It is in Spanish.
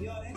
bendiciones.